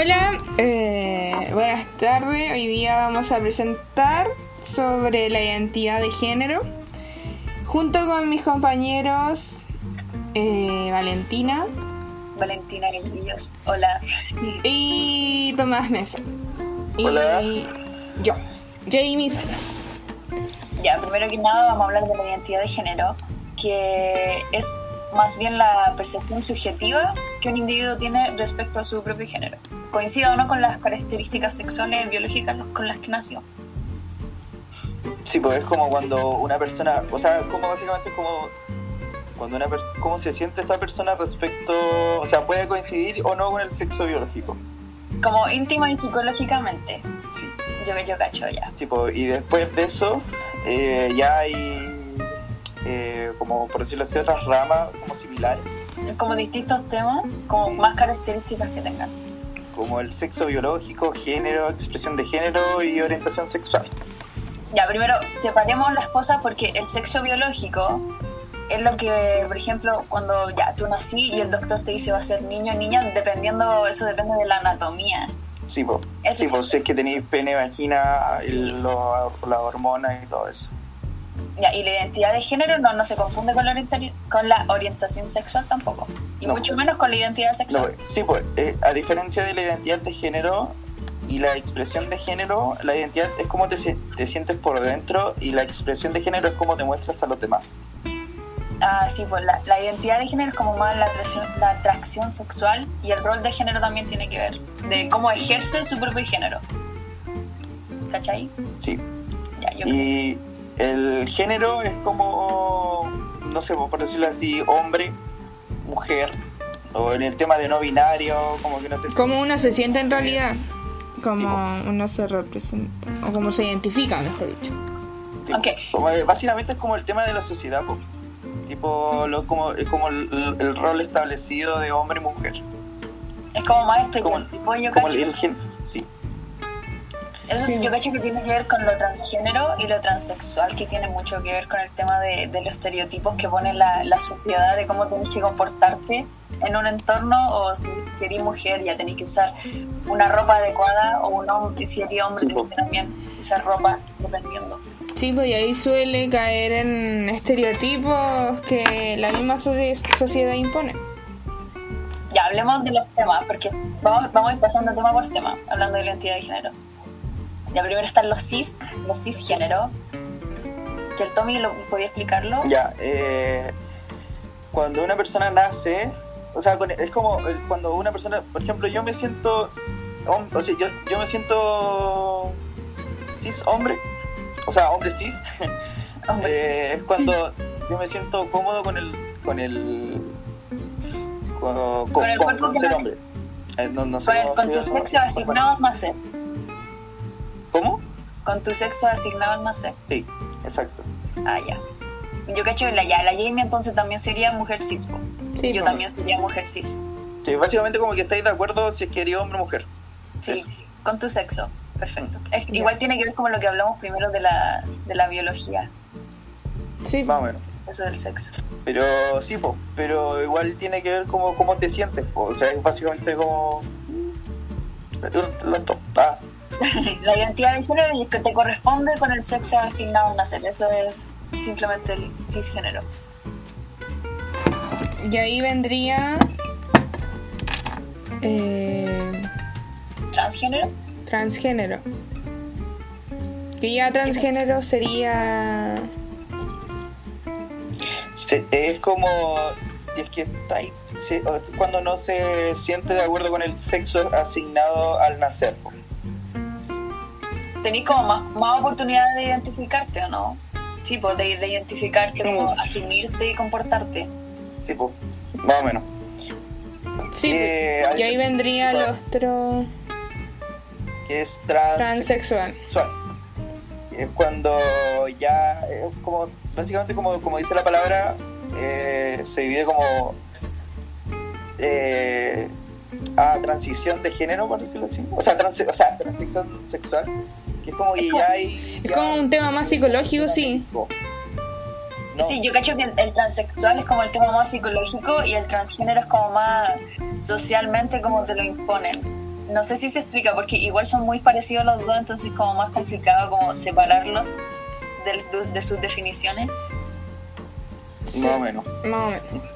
Hola, eh, buenas tardes. Hoy día vamos a presentar sobre la identidad de género junto con mis compañeros eh, Valentina Valentina Guillos. Hola. y Tomás Mesa. Hola. Y yo, Jamie Salas. Ya, primero que nada vamos a hablar de la identidad de género, que es más bien la percepción subjetiva que un individuo tiene respecto a su propio género. Coincide o no con las características sexuales biológicas con las que nació. Sí, pues es como cuando una persona, o sea, como básicamente es como cuando una cómo se siente esa persona respecto, o sea, puede coincidir o no con el sexo biológico. Como íntima y psicológicamente. Sí, Yo, yo cacho ya. sí, pues, y después de eso eh, ya hay como por decirlo así otras ramas como similares, Como distintos temas, como más características que tengan. como el sexo biológico, género, expresión de género y orientación sexual. Ya, primero, separemos las cosas porque el sexo biológico es lo que, por ejemplo, cuando ya tú nací y el doctor te dice va a ser niño o niña, dependiendo, eso depende de la anatomía. Sí, pues, sí, sí. si es que tenéis pene, vagina, el- lo- las hormonas y todo eso. Ya, y la identidad de género no, no se confunde con la, con la orientación sexual tampoco. Y No. mucho menos con la identidad No, sexual. sí, pues, eh, a diferencia de la identidad de género y la expresión de género, la identidad es cómo te, si- te sientes por dentro y la expresión de género es cómo te muestras a los demás. Ah, sí, pues la, la identidad de género es como más la atracción, la atracción sexual y el rol de género también tiene que ver, de cómo ejerce su propio género. ¿Cachai? Sí. Ya, yo Y el género es como, no sé, por decirlo así, hombre, mujer, o en el tema de no binario, como que no te Como uno se siente en realidad, como Sí, uno se representa, o como se identifica, mejor dicho. Sí, Ok. como, eh, básicamente es como el tema de la sociedad, po. tipo lo, como, es como el, el rol establecido de hombre y mujer. Es como más este Como- tipo, yo Como el, el gen- sí. Eso Sí. yo cacho que tiene que ver con lo transgénero y lo transexual, que tiene mucho que ver con el tema de, de los estereotipos que pone la, la sociedad de cómo tenés que comportarte en un entorno o si, si eres mujer ya tenés que usar una ropa adecuada o un hombre, si eres hombre Sí, también usar ropa dependiendo. Sí, pues y ahí suele caer en estereotipos que la misma socie- sociedad impone. Ya, hablemos de los temas, porque vamos, vamos a ir pasando tema por tema, hablando de identidad de género. Ya, primero están los cis, los cisgénero, que el Tommy lo podía explicarlo. Ya, eh, cuando una persona nace, o sea, es como el- cuando una persona, por ejemplo, yo me siento, o sea, yo, yo me siento cis hombre, o sea, hombre cis, Hombre, eh, es cuando yo me siento cómodo con el, con el, con, con- Con el cuerpo con que ser hombre. Eh, no- no sé Con, el- con tu explicarlo. sexo asignado al nacer. ¿Cómo? Con tu sexo asignado al nacer. Sí, exacto. Ah, ya. Yo cacho la ya. La Jamie entonces también sería mujer cis. po. Sí, Yo también sería mujer cis. Sí, básicamente como que estáis de acuerdo si es que eres hombre o mujer. Sí, Eso. con tu sexo. Perfecto. Es-. Igual tiene que ver como lo que hablamos primero de la, de la biología, Sí, Más o menos. eso del sexo. Pero sí, po, pero igual tiene que ver como cómo te sientes, po. o sea, es básicamente como... Ah, la identidad de género y es que te corresponde con el sexo asignado al nacer. Eso es simplemente el cisgénero. Y ahí vendría eh, Transgénero. transgénero. Que ya transgénero sería... se- es como... es que está ahí, cuando no se siente de acuerdo con el sexo asignado al nacer. Po. tenés como más, más oportunidades de identificarte o no sí pues de, de identificarte como asumirte y comportarte Sí, po, más o menos. Sí, Eh, y ahí vendría el otro Que es trans... transexual. sexual. Es cuando ya es como básicamente como, como dice la palabra eh, se divide como eh, a transición de género por decirlo así o sea, trans, o sea transición sexual que es como que ya hay Es ya- como un tema más psicológico, sí. No, sí yo cacho que el, el transexual es como el tema más psicológico y el transgénero es como más socialmente como te lo imponen no sé si se explica, porque igual son muy parecidos los dos, entonces como más complicado como separarlos de, de sus definiciones. Sí, Más o menos. Más o menos.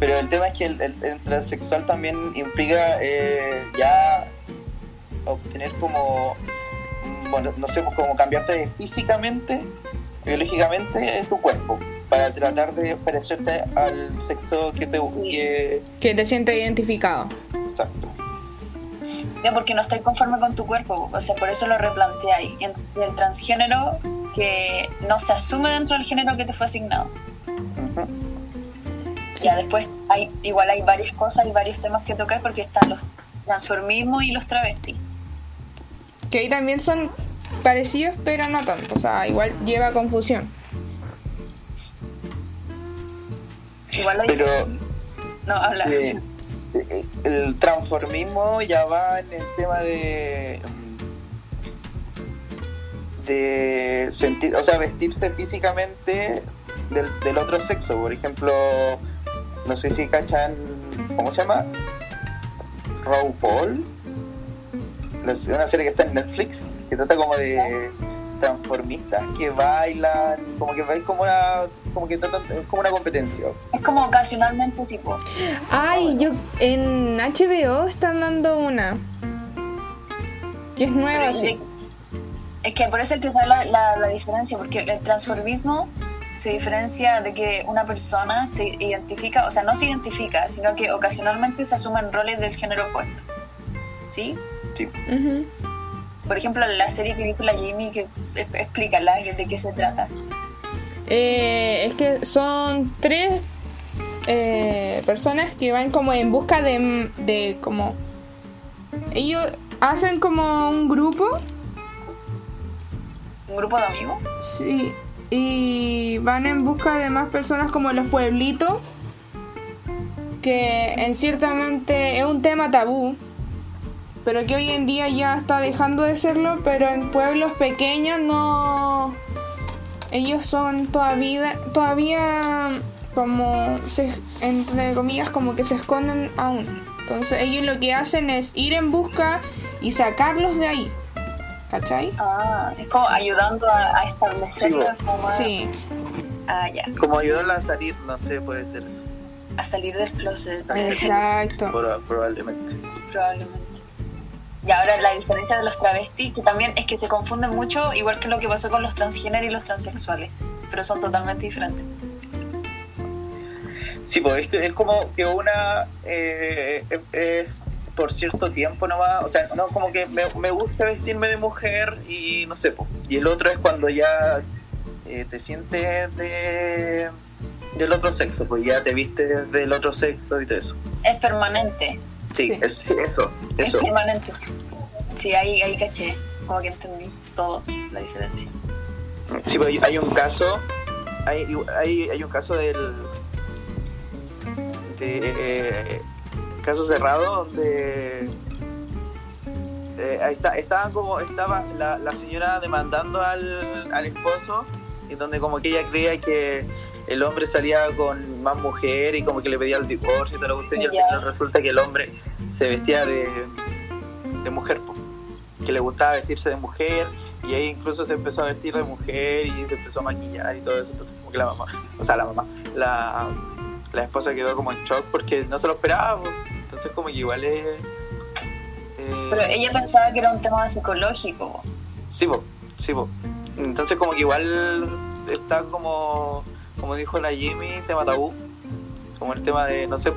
Pero el tema es que el, el- el transexual también implica eh, ya obtener como, bueno, no sé, pues como cambiarte físicamente, biológicamente tu cuerpo, para tratar de parecerte al sexo que te Sí. que, te sientes identificado. exacto. Ya, porque no estoy conforme con tu cuerpo, o sea, por eso lo replanteáis. Y el transgénero que no se asume dentro del género que te fue asignado. Ujú. Ya después hay igual hay varias cosas y varios temas que tocar porque están los transformismos y los travestis. Que ahí también son parecidos, pero no tanto. O sea, igual lleva confusión. Igual hay... Pero No, habla. eh, el transformismo ya va en el tema de de sentir, o sea, vestirse físicamente del, del otro sexo. Por ejemplo, no sé si cachan, ¿cómo se llama? RuPaul. La- Una serie que está en Netflix que trata como de transformistas que bailan, como que bailan como una, como que tratan, es como una competencia. Es como ocasionalmente sí, po. Ay, yo en HBO están dando una. Que es nueva, Pero sí. Es que por eso hay que saber la, la, la diferencia, porque el transformismo se diferencia de que una persona se identifica, o sea, no se identifica, sino que ocasionalmente se asumen roles del género opuesto. ¿Sí? Sí. Por ejemplo, la serie que dijo la Jamie, que explícala de qué se trata. Eh, es que son tres eh, personas que van como en busca de, de como... Ellos hacen como un grupo ¿Un grupo de amigos? sí, y van en busca de más personas como los pueblitos, que en ciertamente es un tema tabú, pero que hoy en día ya está dejando de serlo, pero en pueblos pequeños no... Ellos son todavía, todavía como, se, entre comillas, como que se esconden aún. Entonces ellos lo que hacen es ir en busca y sacarlos de ahí. ¿Cachai? Ah, es como ayudando a, a establecerlo Sí, como a, Sí. ah, ya, Como ayudarla a salir, no sé, puede ser eso. a salir del closet. Exacto. Proba- probablemente. probablemente. Y ahora la diferencia de los travestis, que también es que se confunden mucho, igual que lo que pasó con los transgéneros y los transexuales, pero son totalmente diferentes. Sí, pues es, como que una eh, es- es por cierto tiempo nomás, o sea, no como que me, me gusta vestirme de mujer y no sé, pues. y el otro es cuando ya eh, te sientes de del otro sexo, pues ya te vistes del otro sexo y todo eso. Es permanente, Sí, Sí. Es, eso, es eso. permanente. Sí, ahí, ahí caché, como que entendí todo, la diferencia. Sí, hay, hay un caso, hay, hay, hay un caso del de eh, caso cerrado donde eh, ahí está, estaban como estaba la, la señora demandando al, al esposo y donde como que ella creía que el hombre salía con más mujer y como que le pedía el divorcio y todo lo cuestión y al final resulta que el hombre se vestía de, de mujer que le gustaba vestirse de mujer y ahí incluso se empezó a vestir de mujer y se empezó a maquillar y todo eso entonces como que la mamá o sea la mamá la, la esposa quedó como en shock porque no se lo esperaba entonces como que igual es eh, Pero ella pensaba que era un tema psicológico. Sí, po, sí, po. Entonces como que igual está como, como dijo la Jimmy, tema tabú, como el tema de, no sé,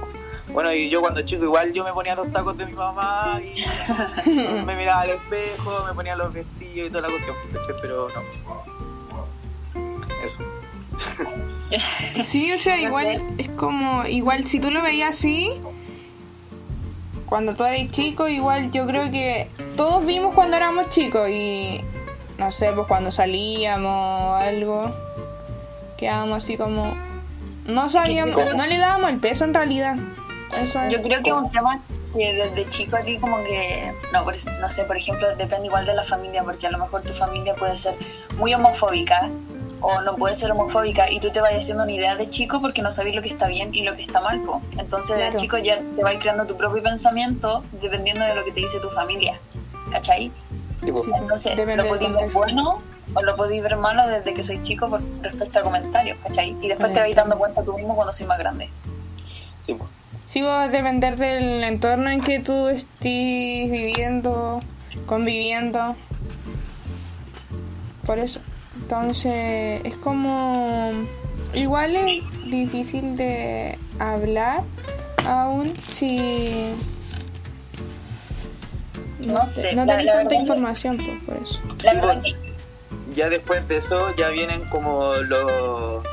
bueno, y yo cuando chico igual yo me ponía los tacos de mi mamá y me miraba al espejo, me ponía los vestidos y toda la cuestión, pero no. Eso. Sí, o sea, igual es como, igual si tú lo veías así, cuando tú eres chico, igual yo creo que todos vimos cuando éramos chicos y no sé, pues cuando salíamos o algo, quedábamos así como, no sabíamos, no le dábamos el peso en realidad. Eso es. Yo creo que es un tema que desde chico a ti como que, no, por- no sé, por ejemplo, depende igual de la familia, porque a lo mejor tu familia puede ser muy homofóbica o no puede ser homofóbica y tú te vas haciendo una idea de chico porque no sabes lo que está bien y lo que está mal. po. Entonces de Claro. chico ya te vas creando tu propio pensamiento dependiendo de lo que te dice tu familia. ¿Cachai? Sí. Entonces lo podéis ver bueno o lo podéis ver malo desde que soy chico por respecto a comentarios, ¿cachai? Y después te vais dando cuenta tú mismo cuando soy más grande. sí, po. Sí, va a depender del entorno en que tú estés viviendo, conviviendo. Por eso. Entonces, es como. Igual es difícil de hablar aún si. No sé, No la- tenés la tanta información, pues, por eso. La Sí, verdad que ya después de eso ya vienen como los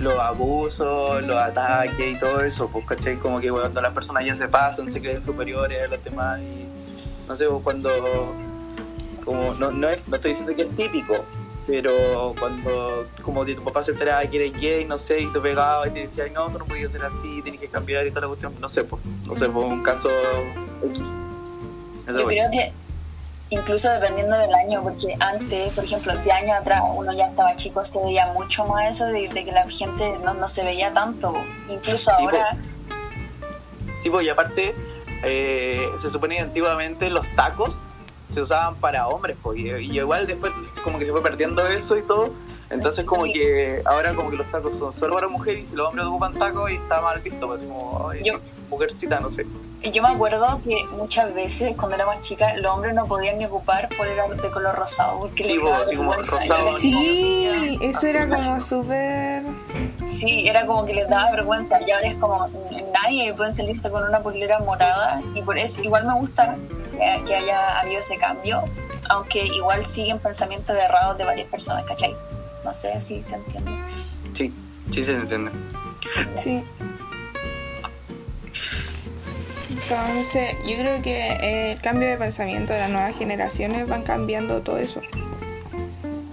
los abusos, los ataques y todo eso, pues ¿cachai? Como que cuando las personas ya se pasan, se creen superiores a los demás y no sé, pues, cuando como no, no, es- no estoy diciendo que es típico, pero cuando como que tu papá se enteraba que eres gay, no sé, y te pegaba y te decía, "Ay, no, tú no podías ser así, tienes que cambiar y toda la cuestión, no sé, pues, no sé, pues un caso X. Eso yo voy. creo que incluso dependiendo del año, porque antes, por ejemplo, de años atrás uno ya estaba chico, se veía mucho más eso de, de que la gente no, no se veía tanto. Incluso ahora, Sí, pues y aparte, eh, se supone que antiguamente los tacos se usaban para hombres, pues, y, y igual después como que se fue perdiendo eso y todo. Entonces Sí. como que ahora como que los tacos son solo para mujeres y si los hombres ocupan tacos y está mal visto, pues como Yo- mujercita, no sé. Yo me acuerdo que muchas veces cuando era más chica los hombres no podían ni ocupar polera de color rosado porque Sí, así como rosado. Sí, eso era como súper. Sí, era como que les daba vergüenza y ahora es como nadie puede salirte con una polera morada y por eso igual me gusta que, que haya habido ese cambio, aunque igual siguen pensamientos errados de varias personas, ¿cachai? No sé si se entiende. Sí, sí se entiende. Sí. Entonces, yo creo que eh, el cambio de pensamiento de las nuevas generaciones van cambiando todo eso.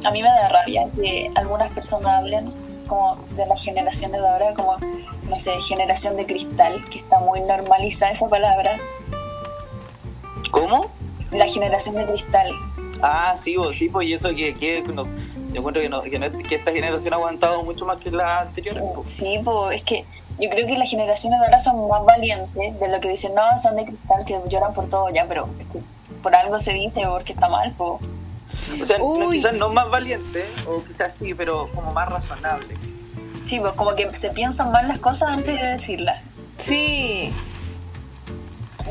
A mí me da rabia que algunas personas hablen como de las generaciones de ahora, como, no sé, generación de cristal, que está muy normalizada esa palabra. ¿Cómo? La generación de cristal. Ah, sí, pues, sí, pues y eso que, que nos, yo encuentro que, no, que, no- que esta generación ha aguantado mucho más que las anteriores. pues. Sí, pues es que yo creo que las generaciones de ahora son más valientes de lo que dicen, no, son de cristal, que lloran por todo ya, pero es que por algo se dice, porque está mal, pues. O sea, no, quizás no más valiente, o quizás sí, pero como más razonable. Sí, pues como que se piensan mal las cosas antes de decirlas. Sí,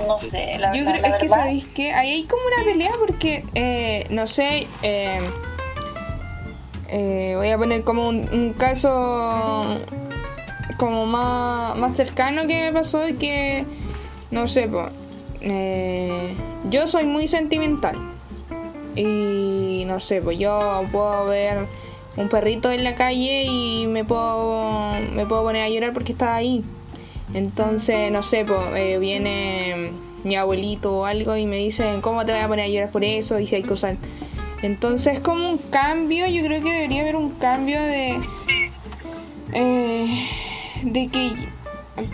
No sé, la, yo la- creo la es que sabéis que ahí hay como una pelea porque, eh, no sé, eh, eh, voy a poner como un, un caso como más, más cercano que me pasó y que, no sé, pues, yo soy muy sentimental y no sé, pues yo puedo ver un perrito en la calle y me puedo, me puedo poner a llorar porque está ahí. Entonces, no sé, pues, viene mi abuelito o algo y me dicen, ¿cómo te voy a poner a llorar por eso? Y si hay cosas... Entonces, como un cambio, yo creo que debería haber un cambio de... eh, de que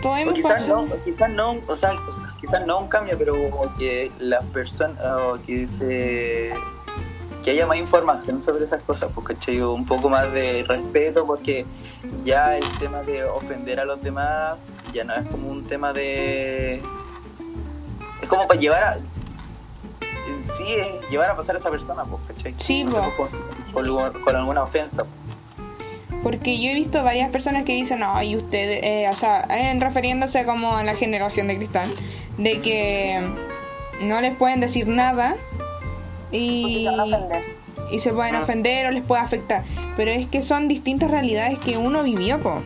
todos O hemos quizás pasado... no, quizás no, o sea, quizás no un cambio, pero como que las personas, o que se que haya más información sobre esas cosas, porque ¿cachai? un poco más de respeto, porque ya el tema de ofender a los demás ya no es como un tema de es como para llevar a sí es llevar a pasar a esa persona, pues, ¿cachai? Sí, No sé, pues, con, con- con alguna ofensa. Porque yo he visto varias personas que dicen, ay, usted, eh, o sea, en refiriéndose como a la generación de cristal, de que no les pueden decir nada y, se van a ofender. y se pueden Ah. ofender o les puede afectar. Pero es que son distintas realidades que uno vivió, po.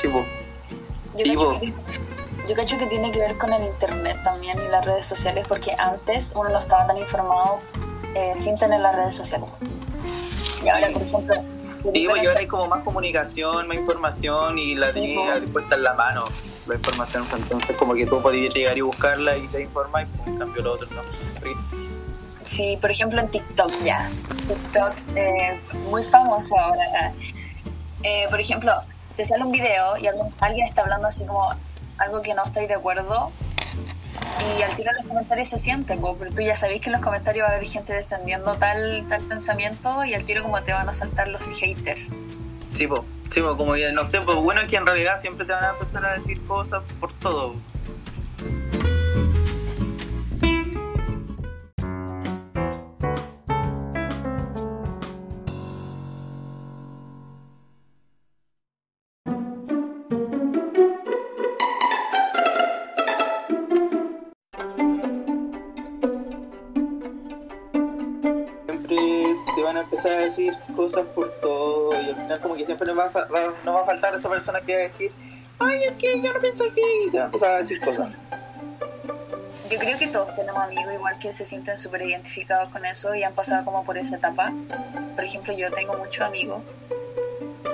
Sí. Yo, Sí, cacho po. que, yo cacho que tiene que ver con el internet también y las redes sociales, porque antes uno no estaba tan informado eh, sin tener las redes sociales. Y ahora, por ejemplo, Sí, pues, y ahora hay como más comunicación, más información y la Sí, tenía puesta en la mano la información, pues, entonces como que tú podías llegar y buscarla y te informas y pues, en cambio lo otro no. Porque- Sí, por ejemplo en TikTok ya. TikTok, eh, muy famoso ahora. Eh, por ejemplo, te sale un video y algún- alguien está hablando así como algo que no estáis de acuerdo Y al tirar los comentarios se siente, po, pero tú ya sabéis que en los comentarios va a haber gente defendiendo tal, tal pensamiento y al tiro como te van a saltar los haters. Sí, pues, sí, como que no sé, pues bueno es que en realidad siempre te van a empezar a decir cosas por todo. Empezar a decir cosas por todo y al final como que siempre nos va a, nos va a faltar esa persona que va a decir ay es que yo no pienso así y te va a empezar a decir cosas. Yo creo que todos tenemos amigos igual que se sienten súper identificados con eso y han pasado como por esa etapa. Por ejemplo, yo tengo muchos amigos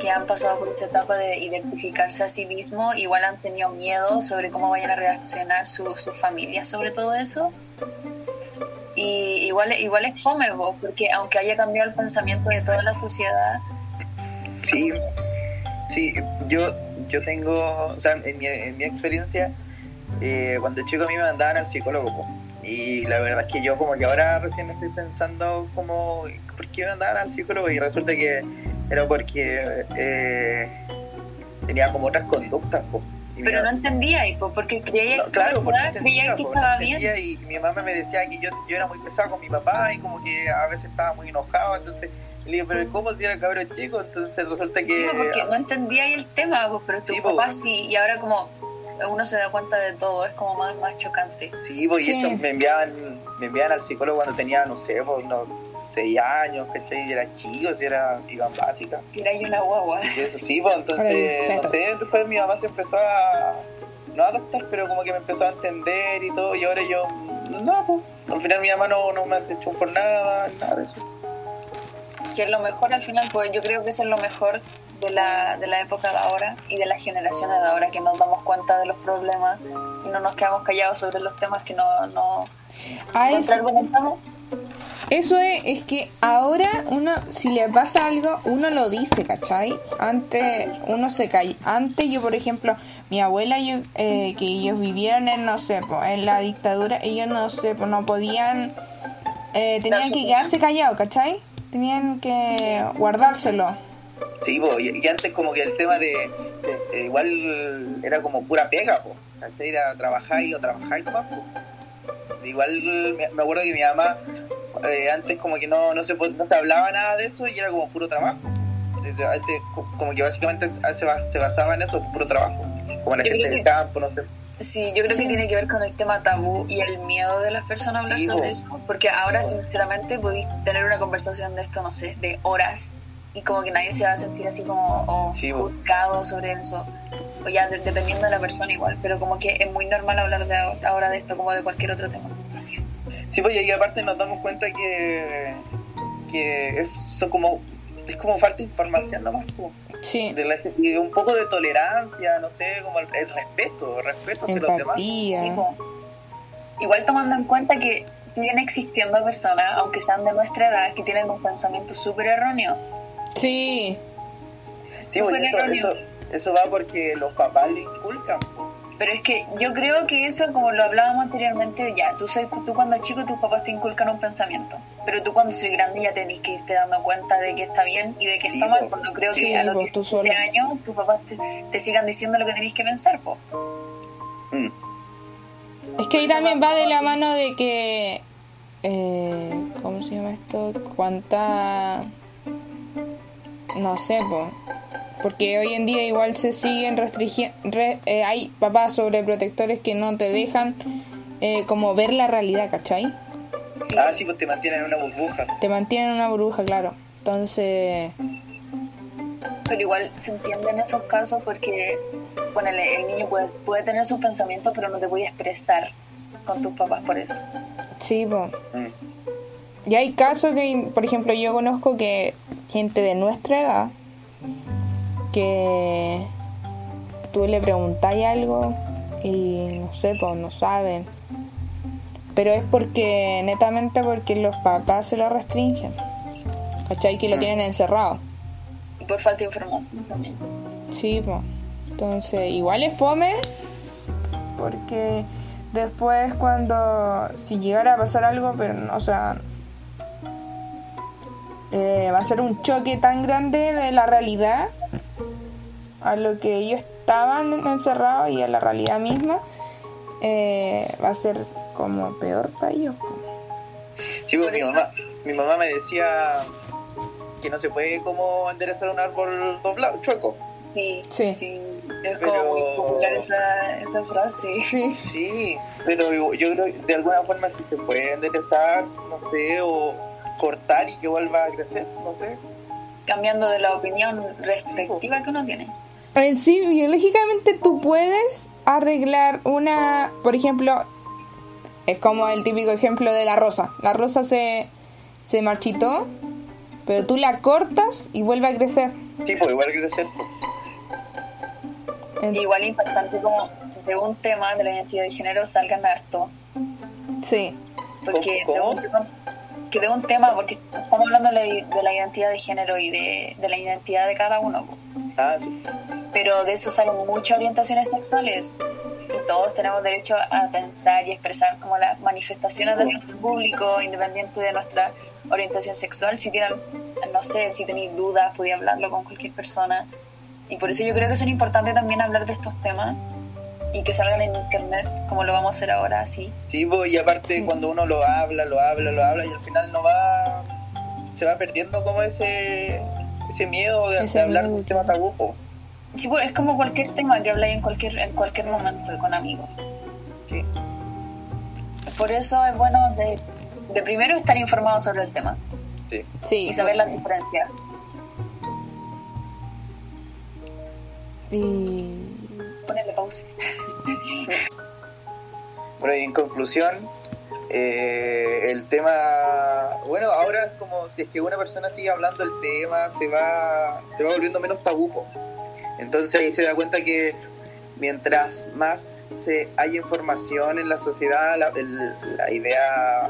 que han pasado por esa etapa de identificarse a sí mismo, igual han tenido miedo sobre cómo vayan a reaccionar su- sus familias sobre todo eso. Y igual, igual es fome, vos, porque aunque haya cambiado el pensamiento de toda la sociedad, Sí, sí, yo, yo tengo, o sea, en mi, en mi experiencia, eh, cuando chico a mí me mandaban al psicólogo, y la verdad es que yo como que ahora recién estoy pensando como, ¿por qué me mandaban al psicólogo? Y resulta que era porque eh, tenía como otras conductas. Pero no entendía, y po, porque creía no, que, claro, porque no creía entendía, que po, no estaba bien. entendía, y mi mamá me decía que yo, yo era muy pesado con mi papá y como que a veces estaba muy enojado, entonces le digo, pero ¿cómo si era cabrón chico? Entonces resulta que... Sí, porque no entendía ahí el tema, pues, pero tu Sí, papá sí, y ahora como uno se da cuenta de todo, es como más, más chocante. Sí, pues Sí. y eso me enviaban, me enviaban al psicólogo cuando tenía, no sé, pues unos 6 años, ¿cachai? Y era chico, si era, iba en básica. Era yo una guagua. Y eso sí, pues entonces, no sé, después mi mamá se empezó a, no a adoptar, pero como que me empezó a entender y todo, y ahora yo, no, pues, al final mi mamá no, no me hace hecho por nada, nada de eso. Que es lo mejor al final, pues yo creo que eso es lo mejor de la, de la época de ahora y de las generaciones de ahora, que nos damos cuenta de los problemas y no nos quedamos callados sobre los temas que no, no A eso, contraargumentamos. Eso es, que ahora uno, si le pasa algo, uno lo dice, ¿cachai? Antes uno se calla. Antes yo, por ejemplo, mi abuela, yo, eh, que ellos vivieron en, no sé, po, en la dictadura, ellos no sé, po, no podían, eh, tenían que quedarse callados, ¿cachai? Tenían que guardárselo. Sí, pues, y, antes como que el tema de, de- igual era como pura pega, pues, ¿cachai? Era trabajar y o trabajar y nomás. Igual me acuerdo que mi mamá eh, antes como que no, no, se, no se hablaba nada de eso y era como puro trabajo. Antes co- como que básicamente se, ba- se basaba en eso, puro trabajo. Como la Yo gente del que- campo, no sé. Sí, yo creo Sí. que tiene que ver con el tema tabú y el miedo de las personas a hablar Sí, sobre eso. Porque ahora, sinceramente, podéis tener una conversación de esto, no sé, de horas y como que nadie se va a sentir así como o Sí, juzgado sobre eso. O ya de- dependiendo de la persona igual, pero como que es muy normal hablar de ahora de esto como de cualquier otro tema. Sí, pues y aparte nos damos cuenta que, que es, son como, es como falta de información nomás, como Sí. de la, y un poco de tolerancia, no sé, como el, el respeto, el respeto hacia los demás. Empatía. Sí. Igual tomando en cuenta que siguen existiendo personas, aunque sean de nuestra edad, que tienen un pensamiento súper erróneo. Sí. Sí, pues, eso, erróneo. eso, eso va porque los papás le inculcan. Pero es que yo creo que eso, como lo hablábamos anteriormente, ya, tú, soy, tú cuando chico tus papás te inculcan un pensamiento, pero tú cuando soy grande ya tenés que irte dando cuenta de que está bien y de que Sí, está mal, po. porque no creo Sí, que a los po, tú 17 solo. años tus papás te, te sigan diciendo lo que tenés que pensar, po. Mm. Es que ahí también va de la mano de que. Eh, ¿Cómo se llama esto? Cuánta. No sé, po. Porque hoy en día igual se siguen restringiendo. hay papás sobreprotectores que no te dejan eh, como ver la realidad, ¿cachai? Sí, Ah, sí, pues te mantienen en una burbuja. Te mantienen en una burbuja, claro. Entonces. pero igual se entiende en esos casos porque, ponele, el niño puede, puede tener sus pensamientos, pero no te puede expresar con tus papás por eso. Sí. Mm. Y hay casos que, por ejemplo, yo conozco que gente de nuestra edad, que tú le preguntáis algo y no sé, pues no saben. Pero es porque, netamente porque los papás se lo restringen. ¿Cachai? Que lo tienen encerrado. Y por falta de información también. Sí, pues. Entonces, igual es fome porque Después cuando, si llegara a pasar algo, pero no, o sea, eh, va a ser un choque tan grande de la realidad a lo que ellos estaban encerrados y a la realidad misma, eh, va a ser como peor para ellos. Sí, pues mi mamá, mi mamá me decía que no se puede como enderezar un árbol doblado, chueco. Sí, Sí. sí, es Pero- como muy popular esa, esa frase. Sí, Sí, pero yo yo creo que de alguna forma sí se puede enderezar, no sé, o cortar y que vuelva a crecer, no sé. Cambiando de la opinión respectiva que uno tiene. En sí, biológicamente tú puedes arreglar una, por ejemplo, es como el típico ejemplo de la rosa. La rosa se, se marchitó, pero tú la cortas y vuelve a crecer. Sí, pues igual crecer. pues. En- Igual importante como de un tema de la identidad de género salgan harto. Sí, Porque ¿Cómo? de un tema, que de un tema, porque estamos hablando de la, de la identidad de género y de, de la identidad de cada uno. Ah, sí. Pero de eso salen muchas orientaciones sexuales. Y todos tenemos derecho a pensar y expresar como las manifestaciones del público, independiente de nuestra orientación sexual. Si tienen, no sé, si tenéis dudas, podéis hablarlo con cualquier persona. Y por eso yo creo que son importantes también hablar de estos temas y que salgan en internet, como lo vamos a hacer ahora, así. Sí, pues, y aparte Sí. cuando uno lo habla, lo habla, lo habla y al final no va, se va perdiendo como ese, ese miedo de, Ese de hablar de un tema tabú. Sí, pues es como cualquier tema que habláis en cualquier, en cualquier momento con amigos. Sí. Por eso es bueno de, de primero estar informado sobre el tema Sí. sí. y saber las diferencias. Y... Ponerle pausa. Bueno, y en conclusión, eh, el tema, bueno, ahora es como si es que una persona sigue hablando del tema, se va, se va volviendo menos tabú. Entonces ahí se da cuenta que mientras más se hay información en la sociedad, la, el- la idea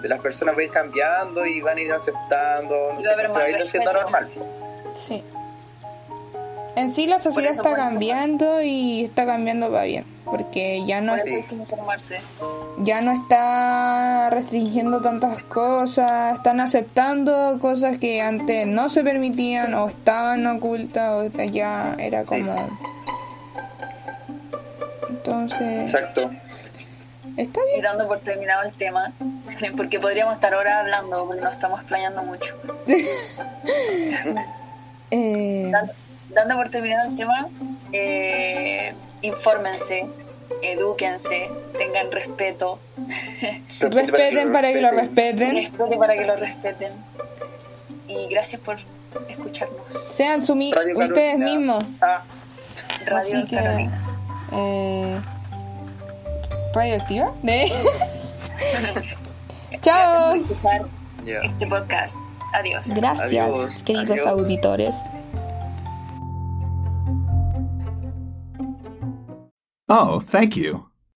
de las personas va a ir cambiando y van a ir aceptando, no sé, se va a ir haciendo normal. Sí. En sí la sociedad está cambiando y está cambiando para bien, porque ya no Sí. ya no está restringiendo tantas cosas, están aceptando cosas que antes no se permitían o estaban ocultas o ya era como entonces Exacto. está Y bien dando por terminado el tema, porque podríamos estar ahora hablando, porque nos estamos explayando mucho. Eh, Dan- Dando por terminado el tema, eh, infórmense, edúquense, tengan respeto, respeten para que lo respeten respete para que lo respeten. Y gracias por escucharnos. sean su mi- Radio ustedes Carolina. mismos Ah, Radio así que Carolina. eh, radioactiva ¿Eh? Gracias chao por escuchar este podcast. Adiós. Gracias, Adiós, queridos adiós. auditores. Oh, thank you.